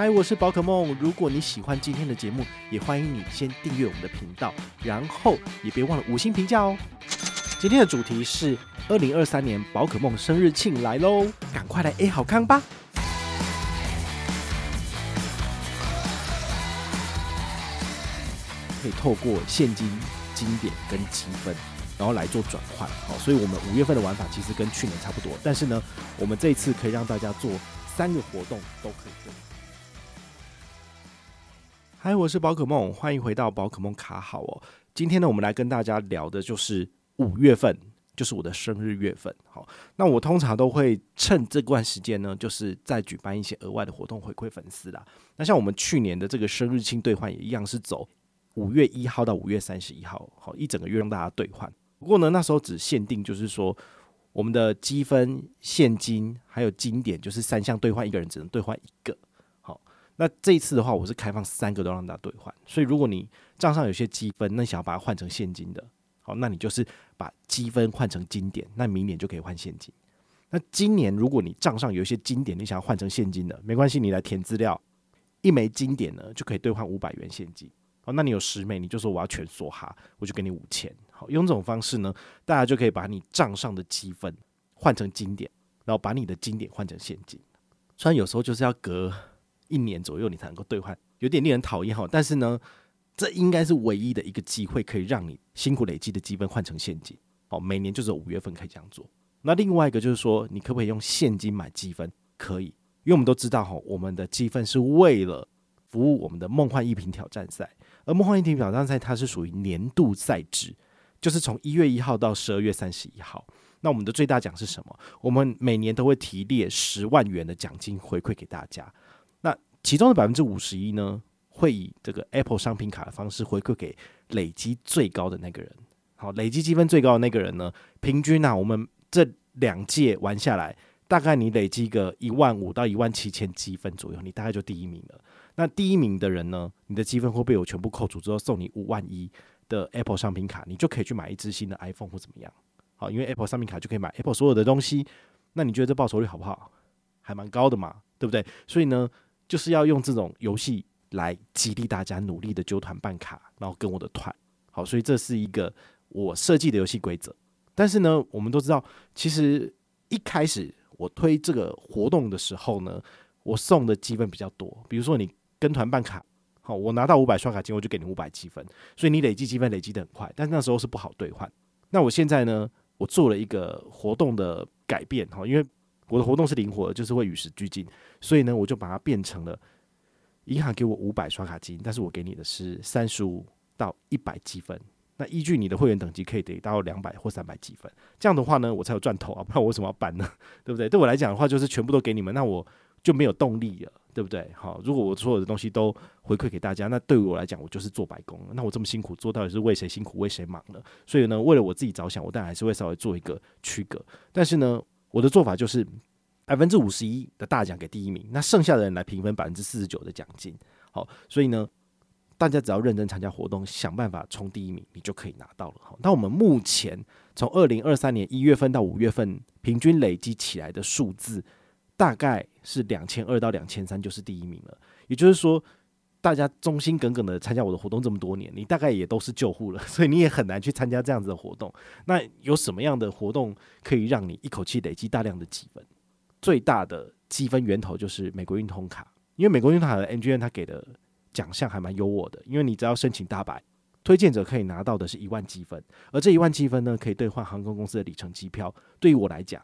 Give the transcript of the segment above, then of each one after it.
嗨，我是宝可梦。如果你喜欢今天的节目，也欢迎你先订阅我们的频道，然后也别忘了五星评价哦。今天的主题是二零二三年宝可梦生日庆来喽，赶快来 A 好康吧！可以透过现金、金点跟积分，然后来做转换。好，所以我们五月份的玩法其实跟去年差不多，但是呢，我们这一次可以让大家做三个活动都可以做。嗨，我是宝可梦，欢迎回到宝可梦卡好哦。今天呢，我们来跟大家聊的就是五月份，就是我的生日月份。好，那我通常都会趁这段时间呢，就是再举办一些额外的活动回馈粉丝啦。那像我们去年的这个生日庆兑换也一样，是走五月一号到五月三十一号，好，一整个月让大家兑换。不过呢，那时候只限定，就是说我们的积分、现金还有金点，就是三项兑换，一个人只能兑换一个。那这一次的话，我是开放三个都让大家兑换，所以如果你账上有些积分，那想要把它换成现金的，好，那你就是把积分换成金点，那明年就可以换现金。那今年如果你账上有一些金点，你想要换成现金的，没关系，你来填资料，一枚金点呢就可以兑换五百元现金。好，那你有十枚，你就说我要全梭哈，我就给你五千。好，用这种方式呢，大家就可以把你账上的积分换成金点，然后把你的金点换成现金。虽然有时候就是要隔。一年左右你才能够兑换，有点令人讨厌哈。但是呢，这应该是唯一的一个机会，可以让你辛苦累积的积分换成现金。哦，每年就是五月份可以这样做。那另外一个就是说，你可不可以用现金买积分？可以，因为我们都知道哈，我们的积分是为了服务我们的梦幻一品挑战赛，而梦幻一品挑战赛它是属于年度赛制，就是从一月一号到十二月三十一号。那我们的最大奖是什么？我们每年都会提列十万元的奖金回馈给大家。其中的百分之五十一呢，会以这个 Apple 商品卡的方式回馈给累积最高的那个人。好，累积积分最高的那个人呢，平均啊，我们这两届玩下来，大概你累积个一万五到一万七千积分左右，你大概就第一名了。那第一名的人呢，你的积分会被我全部扣除之后，送你五万一的 Apple 商品卡，你就可以去买一支新的 iPhone 或怎么样。好，因为 Apple 商品卡就可以买 Apple 所有的东西。那你觉得这报酬率好不好？还蛮高的嘛，对不对？所以呢，就是要用这种游戏来激励大家努力的揪团办卡，然后跟我的团。好，所以这是一个我设计的游戏规则。但是呢，我们都知道，其实一开始我推这个活动的时候呢，我送的积分比较多。比如说你跟团办卡，好，我拿到五百刷卡金，我就给你五百积分，所以你累积积分累积得很快。但那时候是不好兑换。那我现在呢，我做了一个活动的改变，哈，因为。我的活动是灵活的，就是会与时俱进，所以呢，我就把它变成了银行给我五百刷卡金，但是我给你的是三十五到一百积分。那依据你的会员等级，可以得到两百或三百积分。这样的话呢，我才有赚头啊，不然我为什么要办呢？对不对？对我来讲的话，就是全部都给你们，那我就没有动力了，对不对？好，如果我所有的东西都回馈给大家，那对于我来讲，我就是做白工。那我这么辛苦做，到底是为谁辛苦为谁忙呢？所以呢，为了我自己着想，我当然还是会稍微做一个区隔。但是呢，我的做法就是百分之五十一的大奖给第一名，那剩下的人来平分百分之四十九的奖金。好，所以呢，大家只要认真参加活动，想办法冲第一名，你就可以拿到了。好，那我们目前从二零二三年一月份到五月份，平均累积起来的数字大概是两千二到两千三，就是第一名了。也就是说，大家忠心耿耿的参加我的活动这么多年，你大概也都是旧户了，所以你也很难去参加这样子的活动。那有什么样的活动可以让你一口气累积大量的积分？最大的积分源头就是美国运通卡，因为美国运通卡的 NGN 它给的奖项还蛮优渥的，因为你只要申请大白，推荐者可以拿到的是一万积分，而这一万积分呢，可以兑换航空公司的里程机票。对于我来讲，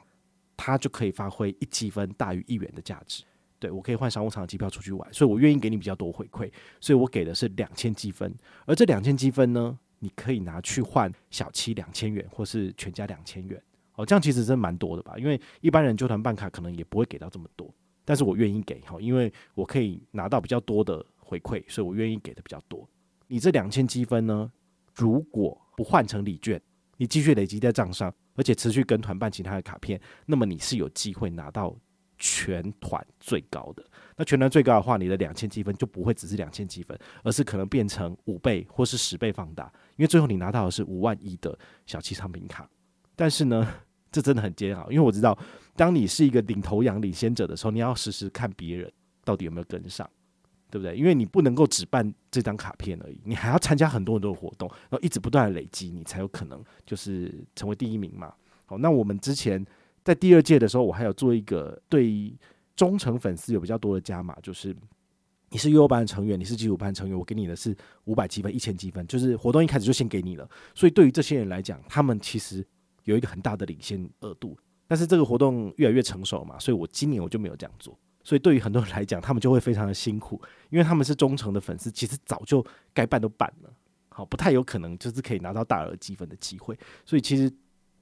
它就可以发挥一积分大于一元的价值。对，我可以换商务舱的机票出去玩，所以我愿意给你比较多回馈，所以我给的是两千积分，而这两千积分呢，你可以拿去换小七两千元，或是全家两千元。哦，这样其实真蛮多的吧？因为一般人就团办卡可能也不会给到这么多，但是我愿意给，哈，因为我可以拿到比较多的回馈，所以我愿意给的比较多。你这两千积分呢，如果不换成礼券，你继续累积在账上，而且持续跟团办其他的卡片，那么你是有机会拿到全团最高的。那全团最高的话，你的两千积分就不会只是两千积分，而是可能变成五倍或是十倍放大，因为最后你拿到的是五万一的小七商品卡。但是呢，这真的很煎熬，因为我知道，当你是一个领头羊、领先者的时候，你要时时看别人到底有没有跟上。对不对？因为你不能够只办这张卡片而已，你还要参加很多很多的活动，然后一直不断的累积，你才有可能就是成为第一名嘛。好，那我们之前在第二届的时候，我还有做一个对忠诚粉丝有比较多的加码，就是你是悠悠班成员，你是基础班成员，我给你的是五百积分、一千积分，就是活动一开始就先给你了。所以对于这些人来讲，他们其实有一个很大的领先额度。但是这个活动越来越成熟嘛，所以我今年我就没有这样做。所以对于很多人来讲，他们就会非常的辛苦，因为他们是忠诚的粉丝，其实早就该办都办了，好，不太有可能就是可以拿到大额积分的机会。所以其实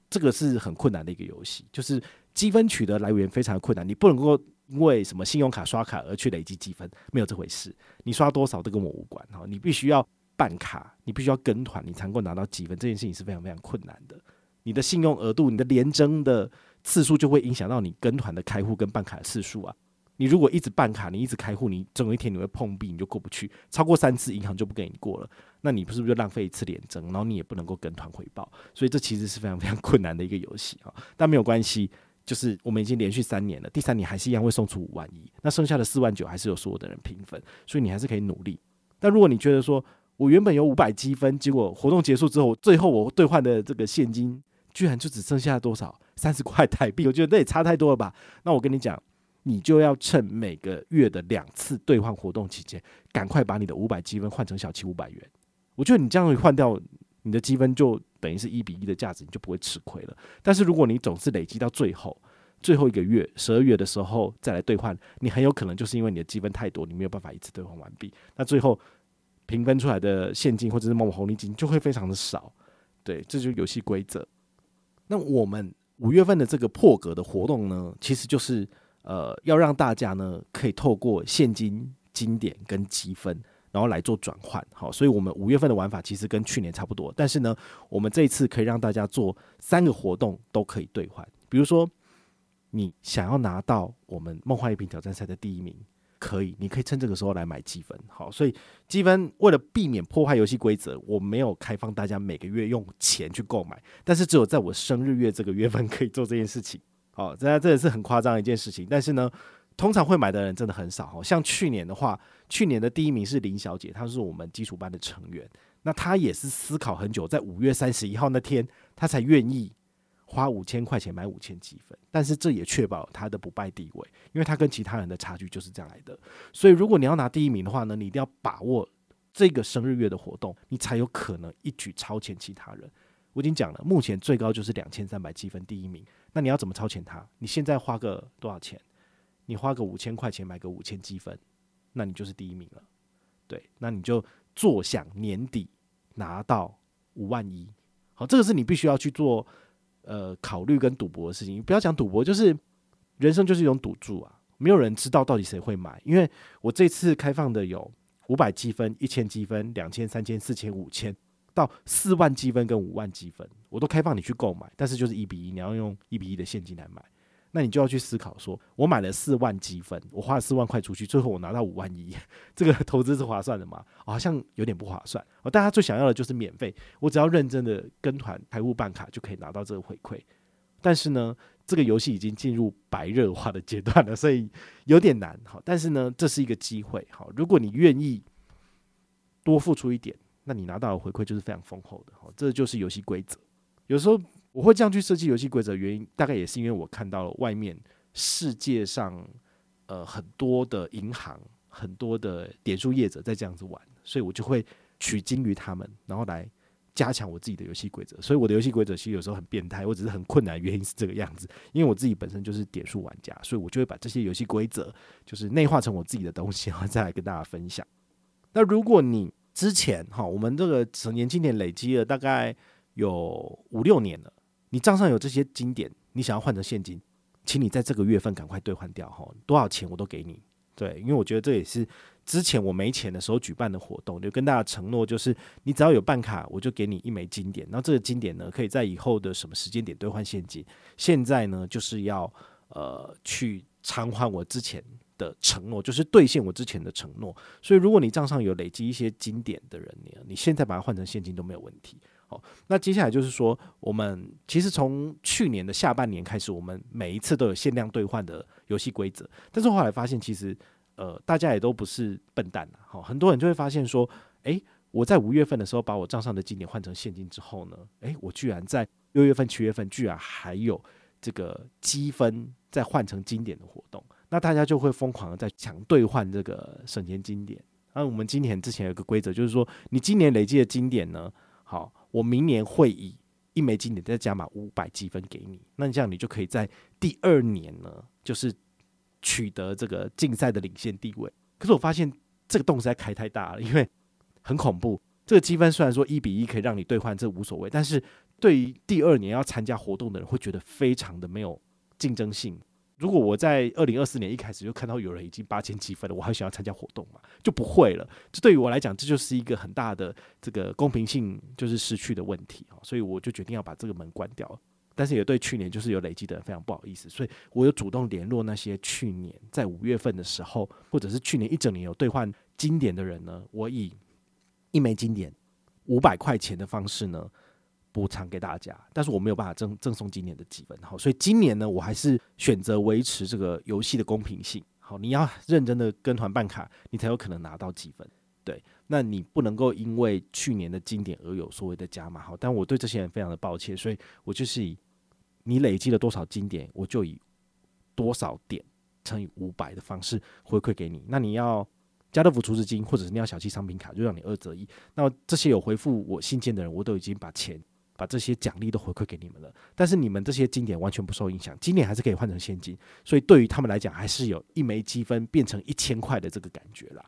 这个是很困难的一个游戏，就是积分取得来源非常困难，你不能够因为什么信用卡刷卡而去累积积分，没有这回事。你刷多少都跟我无关，哈，你必须要办卡，你必须要跟团，你才能够拿到积分，这件事情是非常非常困难的。你的信用额度，你的连征的次数就会影响到你跟团的开户跟办卡的次数啊。你如果一直办卡，你一直开户，你总有一天你会碰壁，你就过不去。超过三次，银行就不给你过了。那你不是不是就浪费一次联征？然后你也不能够跟团回报，所以这其实是非常非常困难的一个游戏啊。但没有关系，就是我们已经连续三年了，第三年还是一样会送出五万一，那剩下的四万九还是有所有的人平分，所以你还是可以努力。但如果你觉得说我原本有五百积分，结果活动结束之后，最后我兑换的这个现金居然就只剩下多少三十块台币，我觉得这也差太多了吧？那我跟你讲。你就要趁每个月的两次兑换活动期间，赶快把你的五百积分换成小七五百元。我觉得你这样会换掉你的积分，就等于是一比一的价值，你就不会吃亏了。但是如果你总是累积到最后，最后一个月十二月的时候再来兑换，你很有可能就是因为你的积分太多，你没有办法一次兑换完毕。那最后平分出来的现金或者是某某红利金就会非常的少。对，这就是游戏规则。那我们五月份的这个破格的活动呢，其实就是。呃，要让大家呢可以透过现金、金点跟积分，然后来做转换。好，所以我们五月份的玩法其实跟去年差不多，但是呢，我们这一次可以让大家做三个活动都可以兑换。比如说，你想要拿到我们梦幻一品挑战赛的第一名，可以，你可以趁这个时候来买积分。好，所以积分为了避免破坏游戏规则，我没有开放大家每个月用钱去购买，但是只有在我生日月这个月份可以做这件事情。哦，这这也是很夸张的一件事情，但是呢，通常会买的人真的很少。哦，像去年的话，去年的第一名是林小姐，她是我们基础班的成员，那她也是思考很久，在五月三十一号那天，她才愿意花五千块钱买五千积分，但是这也确保她的不败地位，因为她跟其他人的差距就是这样来的。所以，如果你要拿第一名的话呢，你一定要把握这个生日月的活动，你才有可能一举超前其他人。我已经讲了，目前最高就是两千三百积分第一名。那你要怎么超前他？你现在花个多少钱？你花个五千块钱买个五千积分，那你就是第一名了。对，那你就坐享年底拿到五万一。好，这个是你必须要去做呃考虑跟赌博的事情。不要讲赌博，就是人生就是一种赌注啊。没有人知道到底谁会买，因为我这次开放的有五百积分、一千积分、两千、三千、四千、五千。到四万积分跟五万积分，我都开放你去购买，但是就是一比一，你要用一比一的现金来买，那你就要去思考说，我买了四万积分，我花了四万块出去，最后我拿到五万一，这个投资是划算的吗？好像有点不划算。哦，大家最想要的就是免费，我只要认真的跟团财务办卡就可以拿到这个回馈。但是呢，这个游戏已经进入白热化的阶段了，所以有点难。好，但是呢，这是一个机会。好，如果你愿意多付出一点。那你拿到的回馈就是非常丰厚的，好，这就是游戏规则。有时候我会这样去设计游戏规则，原因大概也是因为我看到了外面世界上呃很多的银行、很多的点数业者在这样子玩，所以我就会取经于他们，然后来加强我自己的游戏规则。所以我的游戏规则其实有时候很变态，我只是很困难，原因是这个样子。因为我自己本身就是点数玩家，所以我就会把这些游戏规则就是内化成我自己的东西，然后再来跟大家分享。那如果你之前哈，我们这个成年经典累积了大概有五六年了。你账上有这些经典，你想要换成现金，请你在这个月份赶快兑换掉哈，多少钱我都给你。对，因为我觉得这也是之前我没钱的时候举办的活动，就跟大家承诺，就是你只要有办卡，我就给你一枚经典。然后这个经典呢，可以在以后的什么时间点兑换现金。现在呢，就是要呃去偿还我之前的承诺，就是兑现我之前的承诺，所以如果你账上有累积一些经典的人，你你现在把它换成现金都没有问题。好，那接下来就是说，我们其实从去年的下半年开始，我们每一次都有限量兑换的游戏规则，但是后来发现，其实呃，大家也都不是笨蛋好，很多人就会发现说，诶，我在五月份的时候把我账上的金点换成现金之后呢，诶，我居然在六月份、七月份居然还有这个积分再换成金点的活动，那大家就会疯狂的在抢兑换这个省钱经典。那我们今年之前有个规则，就是说你今年累积的经典呢，好，我明年会以一枚经典再加码五百积分给你，那这样你就可以在第二年呢，就是取得这个竞赛的领先地位。可是我发现这个洞实在开太大了，因为很恐怖。这个积分虽然说一比一可以让你兑换，这无所谓，但是对于第二年要参加活动的人，会觉得非常的没有竞争性。如果我在二零二四年一开始就看到有人已经八千积分了，我还想要参加活动吗？就不会了。这对于我来讲，这就是一个很大的这个公平性就是失去的问题啊，所以我就决定要把这个门关掉。但是也对去年就是有累积的人非常不好意思，所以我有主动联络那些去年在五月份的时候，或者是去年一整年有兑换经典的人呢，我以一枚经典五百块钱的方式呢。补偿给大家，但是我没有办法赠赠送今年的积分，好，所以今年呢，我还是选择维持这个游戏的公平性。好，你要认真的跟团办卡，你才有可能拿到积分。对，那你不能够因为去年的经典而有所谓的加码。好，但我对这些人非常的抱歉，所以我就是以你累积了多少经典，我就以多少点乘以五百的方式回馈给你。那你要家乐福储值金，或者是你要小七商品卡，就让你二择一。那这些有回复我信件的人，我都已经把钱。把这些奖励都回馈给你们了，但是你们这些经典完全不受影响，经典还是可以换成现金，所以对于他们来讲，还是有一枚积分变成一千块的这个感觉啦。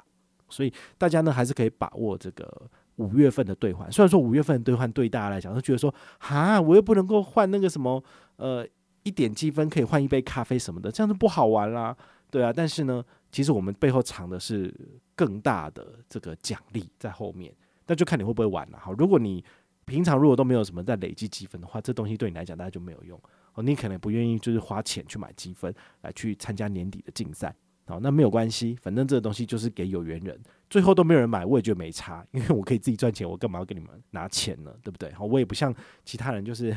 所以大家呢，还是可以把握这个五月份的兑换。虽然说五月份的兑换对大家来讲，都觉得说，哈，我又不能够换那个什么，呃，一点积分可以换一杯咖啡什么的，这样子不好玩啦，对啊。但是呢，其实我们背后藏的是更大的这个奖励在后面，那就看你会不会玩了。好，如果你平常如果都没有什么在累积积分的话，这东西对你来讲大家就没有用哦。你可能不愿意就是花钱去买积分来去参加年底的竞赛，好，那没有关系，反正这个东西就是给有缘人。最后都没有人买，我也觉得没差，因为我可以自己赚钱，我干嘛要给你们拿钱呢？对不对？好，我也不像其他人，就是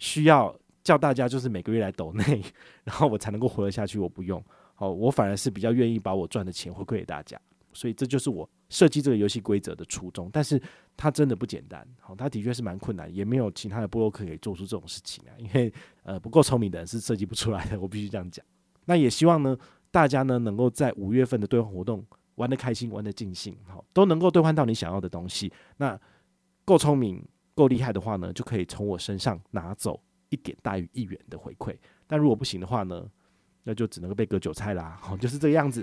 需要叫大家就是每个月来抖内，然后我才能够活得下去。我不用，好，我反而是比较愿意把我赚的钱回馈给大家。所以这就是我设计这个游戏规则的初衷，但是它真的不简单，好，它的确是蛮困难，也没有其他的部落客可以做出这种事情啊，因为呃不够聪明的人是设计不出来的，我必须这样讲。那也希望呢，大家呢能够在五月份的兑换活动玩得开心，玩得尽兴，好，都能够兑换到你想要的东西。那够聪明、够厉害的话呢，就可以从我身上拿走一点大于一元的回馈。但如果不行的话呢，那就只能够被割韭菜啦，好，就是这个样子。